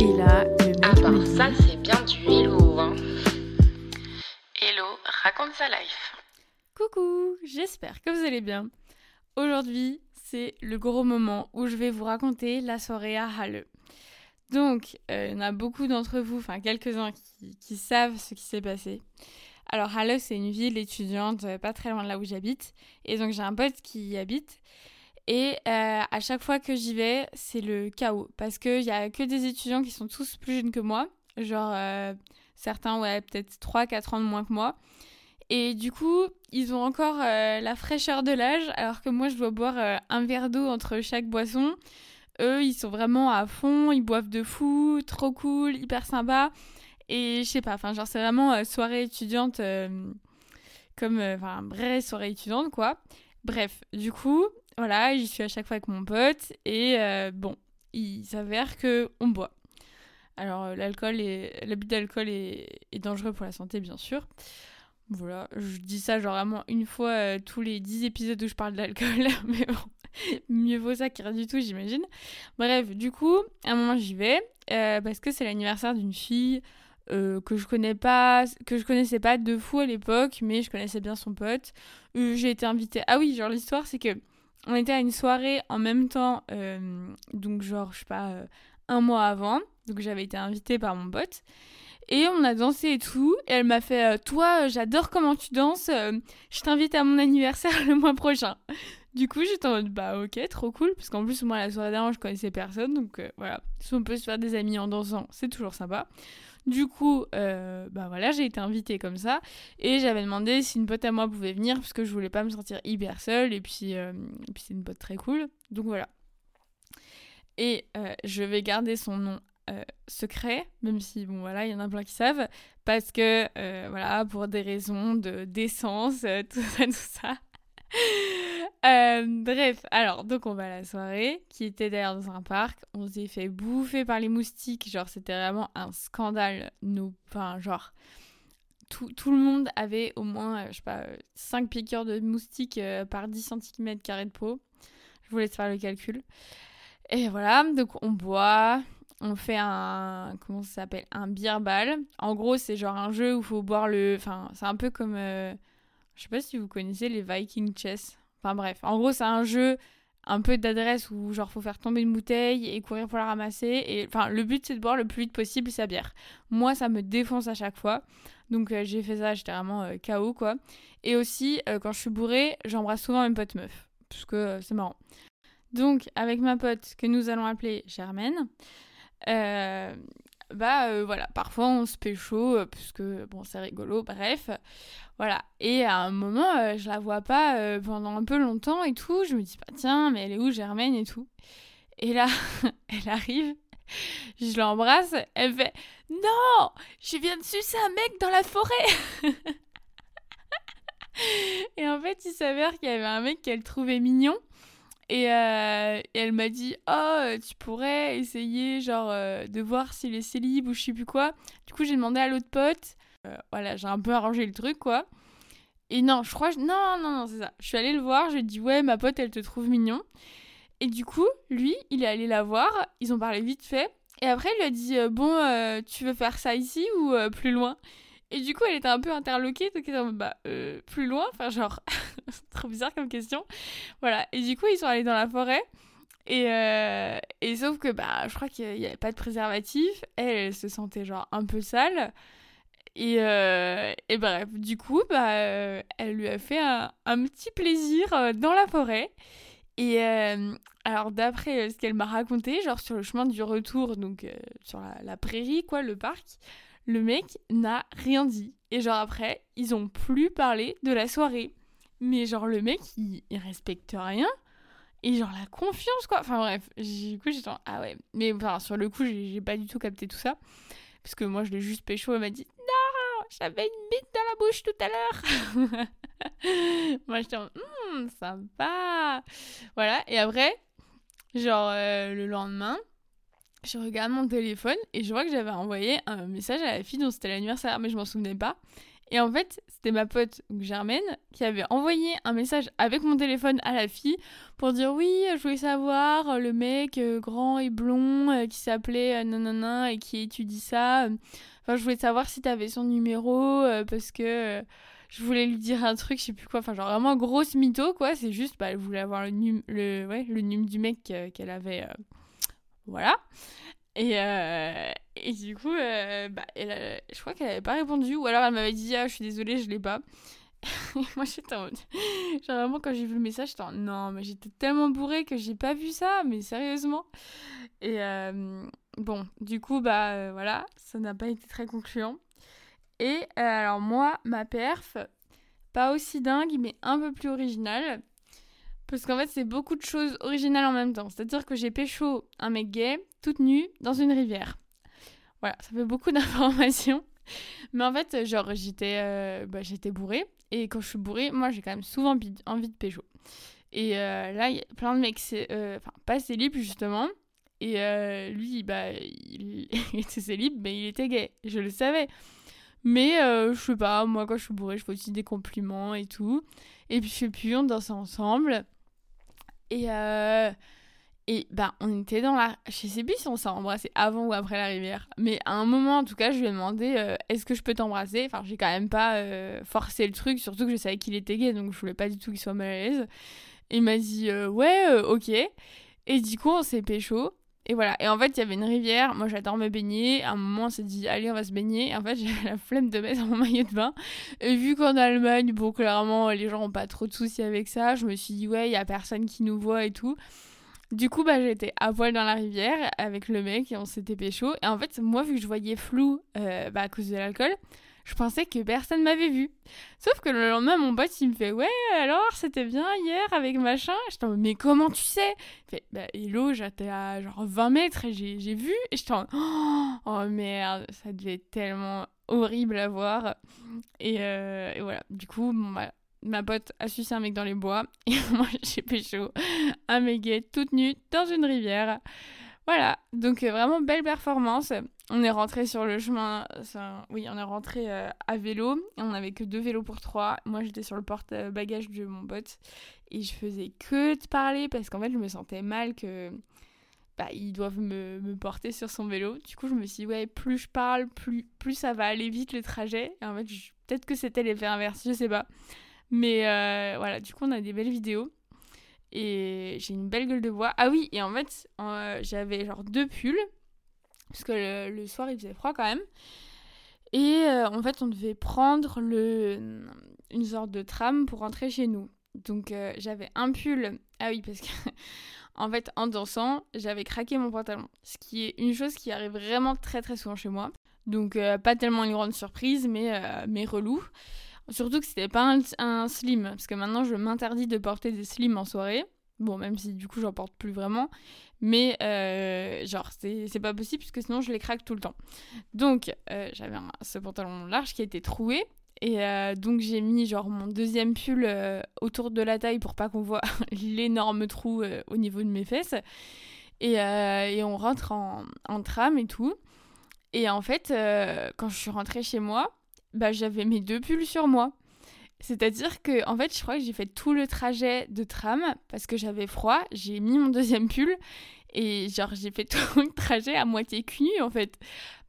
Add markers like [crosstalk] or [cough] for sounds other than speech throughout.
Et là, le mec ça, c'est bien du hello. Hein. Hello, raconte sa life. Coucou, j'espère que vous allez bien. Aujourd'hui, c'est le gros moment où je vais vous raconter la soirée à Halle. Donc, euh, il y en a beaucoup d'entre vous, enfin quelques-uns qui, qui savent ce qui s'est passé. Alors, Halle, c'est une ville étudiante euh, pas très loin de là où j'habite. Et donc, j'ai un pote qui y habite. Et euh, à chaque fois que j'y vais, c'est le chaos. Parce qu'il y a que des étudiants qui sont tous plus jeunes que moi. Genre, euh, certains, ouais, peut-être 3-4 ans de moins que moi. Et du coup, ils ont encore euh, la fraîcheur de l'âge, alors que moi, je dois boire un verre d'eau entre chaque boisson. Eux, ils sont vraiment à fond, ils boivent de fou, trop cool, hyper sympa. Et je sais pas, enfin, genre, c'est vraiment soirée étudiante, comme, enfin, vraie soirée étudiante, quoi. Bref, du coup, voilà, j'y suis à chaque fois avec mon pote, et euh, bon, il s'avère que on boit. Alors, euh, l'alcool l'abus d'alcool est, dangereux pour la santé, bien sûr. Voilà, je dis ça genre vraiment une fois euh, tous les 10 épisodes où je parle d'alcool, [laughs] mais bon, mieux vaut ça que rien du tout, j'imagine. Bref, du coup, à un moment j'y vais, parce que c'est l'anniversaire d'une fille que je connais pas, que je connaissais pas de fou à l'époque, mais je connaissais bien son pote. J'ai été invitée. Ah oui, genre l'histoire c'est que on était à une soirée en même temps, euh, donc genre, je sais pas, euh, un mois avant, donc j'avais été invitée par mon pote. Et on a dansé et tout. Et elle m'a fait euh, Toi, j'adore comment tu danses. je t'invite à mon anniversaire [laughs] le mois prochain. Du coup, j'étais en mode Bah, ok, trop cool. Parce qu'en plus, moi, la soirée d'avant, je connaissais personne. Donc voilà. Si on peut se faire des amis en dansant, c'est toujours sympa. Du coup, euh, bah j'ai été invitée comme ça. Et j'avais demandé si une pote à moi pouvait venir. Parce que je voulais pas me sentir hyper seule. Et puis, euh, puis c'est une pote très cool. Donc voilà. Et euh, je vais garder son nom secret, même si bon voilà, il y en a plein qui savent, parce que voilà, pour des raisons de décence, euh, [laughs] tout ça, tout ça. Euh, bref, alors donc on va à la soirée, qui était d'ailleurs dans un parc. On s'est fait bouffer par les moustiques, genre c'était vraiment un scandale. Nous, enfin genre tout, tout le monde avait au moins, euh, je sais pas, 5 piqûres de moustiques euh, par 10 cm de peau. Je vous laisse faire le calcul. Et voilà, donc on boit, on fait un comment ça s'appelle? Un beer ball en gros c'est genre un jeu où il faut boire le enfin c'est un peu comme euh, je sais pas si vous connaissez les Viking chess enfin bref. En gros c'est un jeu un peu d'adresse où genre faut faire tomber une bouteille et courir pour la ramasser et enfin le but c'est de boire le plus vite possible sa bière. Moi ça me défonce à chaque fois. Donc euh, j'ai fait ça j'étais vraiment euh, KO quoi. Et aussi euh, quand je suis bourrée j'embrasse souvent mes potes meufs parce que euh, c'est marrant. Donc avec ma pote que nous allons appeler Germaine bah euh, voilà, parfois on se pécho, euh, puisque bon, c'est rigolo, bref. Voilà. Et à un moment, euh, je la vois pas euh, pendant un peu longtemps et tout. Je me dis, bah tiens, mais elle est où Germaine et tout? Et là, [laughs] elle arrive, je l'embrasse, elle fait Non Je viens de sucer un mec dans la forêt [laughs] Et en fait, il s'avère qu'il y avait un mec qu'elle trouvait mignon. Et, euh, et elle m'a dit Oh, euh, tu pourrais essayer, genre, euh, de voir s'il est célib ou je sais plus quoi. Du coup, j'ai demandé à l'autre pote. Voilà, j'ai un peu arrangé le truc, quoi. Et non, je crois. Non, non, non, c'est ça. Je suis allée le voir, je lui ai dit Ouais, ma pote, elle te trouve mignon. Et du coup, lui, il est allé la voir. Ils ont parlé vite fait. Et après, il lui a dit Bon, tu veux faire ça ici ou plus loin? Et du coup, elle était un peu interloquée. Donc, elle Bah, euh, plus loin Enfin, genre, [laughs] trop bizarre comme question. Voilà. Et du coup, ils sont allés dans la forêt. Et, euh, sauf que, bah, je crois qu'il n'y avait pas de préservatif. Elle, elle se sentait genre un peu sale. Et, euh, et bref, du coup, bah, elle lui a fait un, petit plaisir dans la forêt. Et alors, d'après ce qu'elle m'a raconté, genre sur le chemin du retour, donc sur la, la prairie, quoi, le parc, le mec n'a rien dit. Et genre après, ils ont plus parlé de la soirée. Mais genre, le mec, il, respecte rien. Et genre, la confiance, quoi. Enfin bref, du coup, j'étais Ah ouais. Mais enfin, sur le coup, j'ai pas du tout capté tout ça. Parce que moi, je l'ai juste pécho. Elle m'a dit Non, j'avais une bite dans la bouche tout à l'heure. [laughs] moi, j'étais en Hum, sympa. Voilà. Et après, genre, euh, le lendemain, je regarde mon téléphone et je vois que j'avais envoyé un message à la fille dont c'était l'anniversaire, mais je m'en souvenais pas. Et en fait, c'était ma pote Germaine qui avait envoyé un message avec mon téléphone à la fille pour dire oui, je voulais savoir euh, le mec euh, grand et blond euh, qui s'appelait nanana et qui étudie ça. Enfin, je voulais savoir si t'avais son numéro parce que je voulais lui dire un truc, je sais plus quoi. Enfin, genre vraiment grosse mytho, quoi. C'est juste, bah, elle voulait avoir le num, le, ouais, le num du mec qu'elle avait. Voilà. Et, euh, et du coup, euh, bah, je crois qu'elle avait pas répondu, ou alors elle m'avait dit Ah, je suis désolée, je l'ai pas. [laughs] moi j'étais en mode. Genre vraiment, quand j'ai vu le message, j'étais en Non, mais j'étais tellement bourrée que j'ai pas vu ça, mais sérieusement. Et euh, bon, du coup, bah voilà, ça n'a pas été très concluant. Et alors, moi, ma perf, pas aussi dingue, mais un peu plus originale. Parce qu'en fait, c'est beaucoup de choses originales en même temps. C'est-à-dire que j'ai pécho un mec gay, toute nue, dans une rivière. Voilà, ça fait beaucoup [laughs] d'informations. Mais en fait, genre, j'étais euh, bah, j'étais bourrée. Et quand je suis bourrée, moi, j'ai quand même souvent envie de pécho. Et euh, là, il y a plein de mecs, euh, enfin, pas célib justement. Et lui, bah, [laughs] il, était célib, mais il était gay. Je le savais. Mais je sais pas, moi, quand je suis bourrée, je fais aussi des compliments et tout. Et puis, je suis plus, on danse ensemble. Et, euh, et ben, on était dans la. Je sais plus si on s'est embrassé avant ou après la rivière. Mais à un moment, en tout cas, je lui ai demandé euh, Est-ce que je peux t'embrasser? Enfin, j'ai quand même pas euh, forcé le truc, surtout que je savais qu'il était gay, donc je voulais pas du tout qu'il soit mal à l'aise. il m'a dit Ouais, ok. Et du coup, on s'est pécho. Et voilà. Et en fait, il y avait une rivière. Moi, j'adore me baigner. À un moment, on s'est dit, allez, on va se baigner. Et en fait, [laughs] j'avais la flemme de mettre mon maillot de bain. Et vu qu'en Allemagne, bon, clairement, les gens ont pas trop de soucis avec ça, je me suis dit, ouais, il y a personne qui nous voit et tout. Du coup, bah, j'étais à poil dans la rivière avec le mec et on s'était pécho. Et en fait, moi, vu que je voyais flou euh, bah, à cause de l'alcool, je pensais que personne m'avait vu. Sauf que le lendemain, mon pote, il me fait Ouais, alors, c'était bien hier avec machin. J'étais en Mais comment tu sais? Il fait Bah, hello, j'étais à genre 20 mètres et j'ai vu. Et j'étais en [gasps] Oh merde, ça devait être tellement horrible à voir. Et, euh, voilà, du coup, ma pote a sucé un mec dans les bois. [laughs] Et moi, j'ai pécho un mec gay toute nue dans une rivière. Voilà, donc euh, vraiment belle performance. On est rentré sur le chemin, oui, on est rentré euh, à vélo. On n'avait que deux vélos pour trois. Moi, j'étais sur le porte-bagages de mon pote et je faisais que de parler parce qu'en fait, je me sentais mal que bah, ils doivent me, porter sur son vélo. Du coup, je me suis dit, ouais, plus je parle, plus, plus ça va aller vite le trajet. Et en fait, peut-être que c'était l'effet inverse, je sais pas. Mais euh, voilà, du coup, on a des belles vidéos. Et j'ai une belle gueule de bois. Ah oui, et en fait, euh, j'avais genre deux pulls. Parce que le, soir, il faisait froid quand même. Et euh, en fait, on devait prendre le, une sorte de tram pour rentrer chez nous. Donc euh, j'avais un pull. Ah oui, parce que [laughs] en fait, en dansant, j'avais craqué mon pantalon. Ce qui est une chose qui arrive vraiment très très souvent chez moi. Donc pas tellement une grande surprise, mais, mais relou. Surtout que c'était pas un, slim, parce que maintenant je m'interdis de porter des slims en soirée. Bon, même si du coup j'en porte plus vraiment. Mais euh, genre, c'est pas possible puisque sinon je les craque tout le temps. Donc, euh, j'avais ce pantalon large qui était troué. Et euh, donc j'ai mis genre mon deuxième pull autour de la taille pour pas qu'on voit [laughs] l'énorme trou au niveau de mes fesses. Et, et on rentre en, en, tram et tout. Et en fait, quand je suis rentrée chez moi, bah, j'avais mes deux pulls sur moi. C'est-à-dire que, en fait, je crois que j'ai fait tout le trajet de tram parce que j'avais froid. J'ai mis mon deuxième pull et, genre, j'ai fait [laughs] tout le trajet à moitié cul en fait.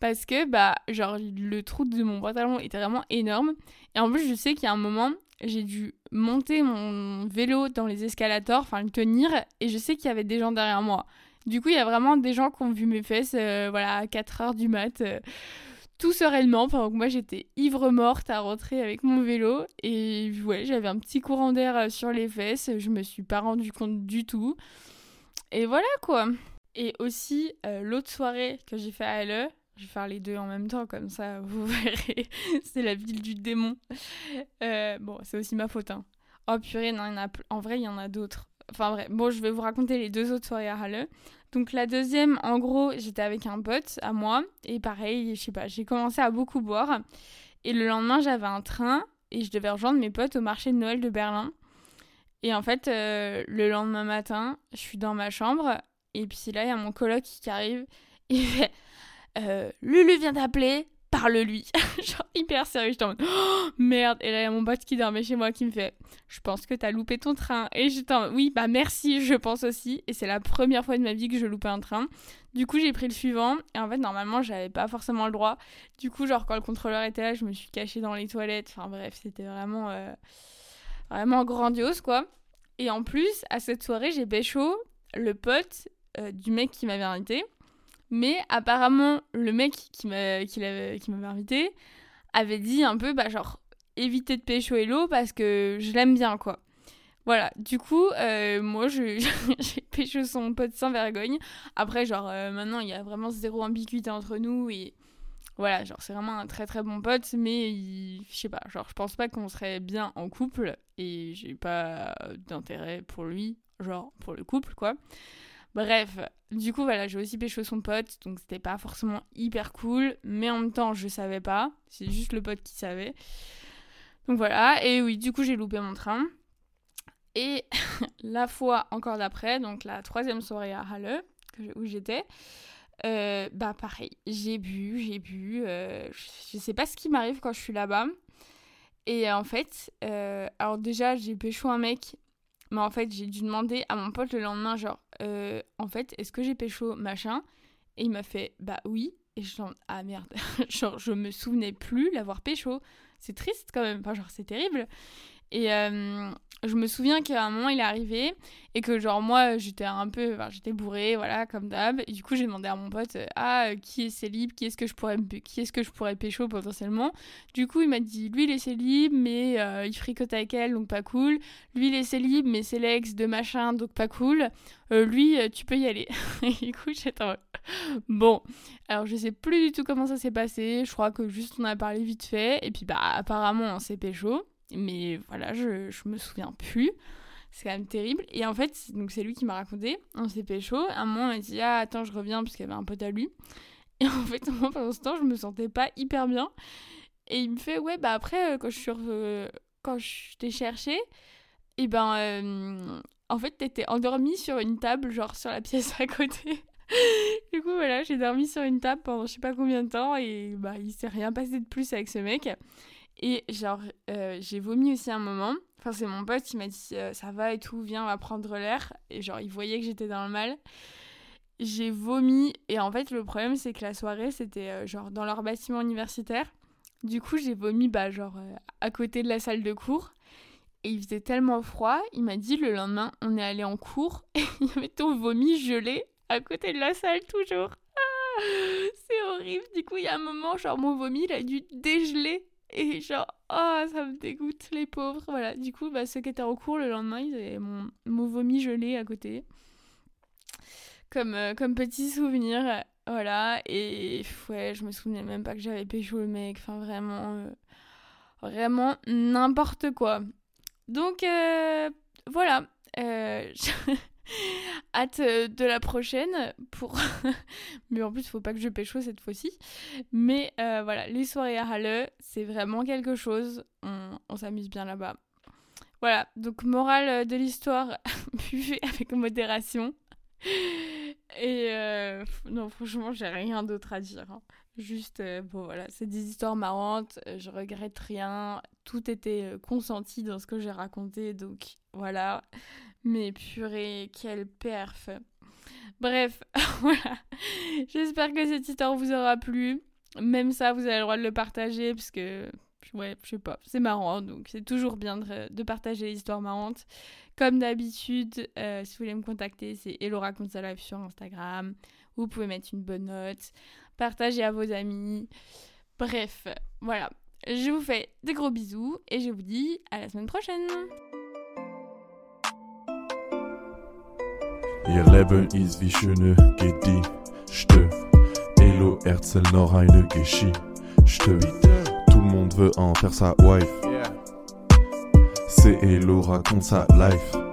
Parce que, bah, genre, le trou de mon pantalon était vraiment énorme. Et en plus, je sais qu'il y a un moment, j'ai dû monter mon vélo dans les escalators, enfin, le tenir. Et je sais qu'il y avait des gens derrière moi. Du coup, il y a vraiment des gens qui ont vu mes fesses, euh, voilà, à 4 heures du mat. Euh, tout sereinement. Pendant que moi j'étais ivre morte à rentrer avec mon vélo. Et ouais j'avais un petit courant d'air euh, sur les fesses. Je me suis pas rendu compte du tout. Et voilà quoi. Et aussi euh, l'autre soirée que j'ai fait à LE je vais faire les deux en même temps comme ça [laughs] vous verrez. C'est la ville du démon. Euh, bon c'est aussi ma faute hein. oh purée non il y en a en vrai il y en a d'autres. Enfin bref bon je vais vous raconter les deux autres soirées à Halle donc la deuxième, en gros, j'étais avec un pote à moi et pareil, je sais pas, j'ai commencé à beaucoup boire et le lendemain j'avais un train et je devais rejoindre mes potes au marché de Noël de Berlin. Et en fait, euh, le lendemain matin, je suis dans ma chambre et puis là il y a mon coloc qui arrive, il fait euh, Lulu vient d'appeler, parle-lui. [laughs] genre hyper sérieux, j'étais en mode oh, merde. Et là, il y a mon pote qui dormait chez moi qui me fait Je pense que t'as loupé ton train. Et j'étais en Oui, bah merci, je pense aussi. Et c'est la première fois de ma vie que je loupais un train. Du coup, j'ai pris le suivant. Et en fait, normalement, j'avais pas forcément le droit. Du coup, genre, quand le contrôleur était là, je me suis cachée dans les toilettes. Enfin, bref, c'était vraiment, euh, vraiment grandiose, quoi. Et en plus, à cette soirée, j'ai pécho le pote euh, du mec qui m'avait invité. Mais apparemment, le mec qui m'avait invité avait dit un peu, bah, genre, éviter de pécho Hello parce que je l'aime bien, quoi. Voilà, du coup, euh, moi, [laughs] j'ai pécho son pote sans vergogne. Après, genre, euh, maintenant, il y a vraiment zéro ambiguïté entre nous et voilà, genre, c'est vraiment un très très bon pote, mais je sais pas, genre, je pense pas qu'on serait bien en couple et j'ai pas d'intérêt pour lui, genre, pour le couple, quoi. Bref, du coup, voilà, j'ai aussi pécho son pote, donc c'était pas forcément hyper cool, mais en même temps, je savais pas, c'est juste le pote qui savait. Donc voilà, et oui, du coup, j'ai loupé mon train. Et [laughs] la fois encore d'après, donc la troisième soirée à Halle, où j'étais, euh, bah pareil, j'ai bu, j'ai bu, euh, je sais pas ce qui m'arrive quand je suis là-bas. Et en fait, euh, alors déjà, j'ai pécho un mec mais en fait, j'ai dû demander à mon pote le lendemain, genre, euh, en fait, est-ce que j'ai pécho machin? Et il m'a fait, bah oui. Et je genre, ah merde, [laughs] je me souvenais plus l'avoir pécho. C'est triste quand même, enfin, genre, c'est terrible. Et, euh, je me souviens qu'à un moment il est arrivé et que genre moi j'étais un peu enfin, j'étais bourrée voilà comme d'hab. Et du coup j'ai demandé à mon pote ah qui est célib qui est-ce que je pourrais qui est-ce que je pourrais pécho potentiellement du coup il m'a dit lui il est célib mais euh, il fricote avec elle donc pas cool. Lui il est célib mais c'est l'ex de machin donc pas cool. Euh, lui euh, tu peux y aller [laughs] et du coup j'étais bon. Alors je sais plus du tout comment ça s'est passé. Je crois que juste on a parlé vite fait. Et puis bah apparemment on s'est pécho mais voilà, je, je me souviens plus. C'est quand même terrible. Et en fait, donc c'est lui qui m'a raconté. On s'est pécho. À un moment, il m'a dit Ah, attends, je reviens, parce qu'il y avait un pote à lui. Et en fait, [laughs] pendant ce temps, je me sentais pas hyper bien. Et il me fait Ouais, bah après, euh, quand je suis quand je t'ai cherché, et ben, euh, en fait, t'étais endormie sur une table, genre sur la pièce à côté. [laughs] du coup, voilà, j'ai dormi sur une table pendant je sais pas combien de temps. Et bah, il s'est rien passé de plus avec ce mec. Et genre, euh, j'ai vomi aussi un moment. Enfin, c'est mon pote qui m'a dit euh, ça va et tout, viens, on va prendre l'air. Et genre, il voyait que j'étais dans le mal. J'ai vomi. Et en fait, le problème, c'est que la soirée, c'était euh, genre dans leur bâtiment universitaire. Du coup, j'ai vomi, bah, genre, à côté de la salle de cours. Et il faisait tellement froid, il m'a dit le lendemain, on est allé en cours [laughs] et il y avait ton vomi gelé à côté de la salle, toujours. Ah, c'est horrible. Du coup, il y a un moment, genre, mon vomi, il a dû dégeler et genre, oh, ça me dégoûte, les pauvres. Voilà, du coup, bah, ceux qui étaient en cours le lendemain, ils avaient mon, mon vomi gelé à côté. Comme, euh, comme petit souvenir, voilà. Et ouais, je me souvenais même pas que j'avais pécho le mec. Enfin, vraiment, euh, vraiment n'importe quoi. Donc, euh, voilà. [laughs] Hâte euh, de la prochaine pour. [laughs] Mais en plus, faut pas que je pécho cette fois-ci. Mais euh, voilà, les soirées à Halle, c'est vraiment quelque chose. On, s'amuse bien là-bas. Voilà, donc morale euh, de l'histoire, [laughs] buvez avec modération. Et non, franchement, j'ai rien d'autre à dire. Hein. Juste, bon voilà, c'est des histoires marrantes, je regrette rien, tout était consenti dans ce que j'ai raconté, donc voilà. Mais purée, quelle perf. Bref, [laughs] voilà. J'espère que cette histoire vous aura plu. Même ça, vous avez le droit de le partager parce que, ouais, je sais pas, c'est marrant. Donc, c'est toujours bien de, partager les histoires marrantes. Comme d'habitude, euh, si vous voulez me contacter, c'est Hello sur Instagram. Vous pouvez mettre une bonne note, partager à vos amis. Bref, voilà. Je vous fais des gros bisous et je vous dis à la semaine prochaine. Ihr Leben ist wie schöne Gedichte. Hello erzähl noch eine Geschichte. Tout le monde veut en faire sa wife. C'est Hello raconte sa life.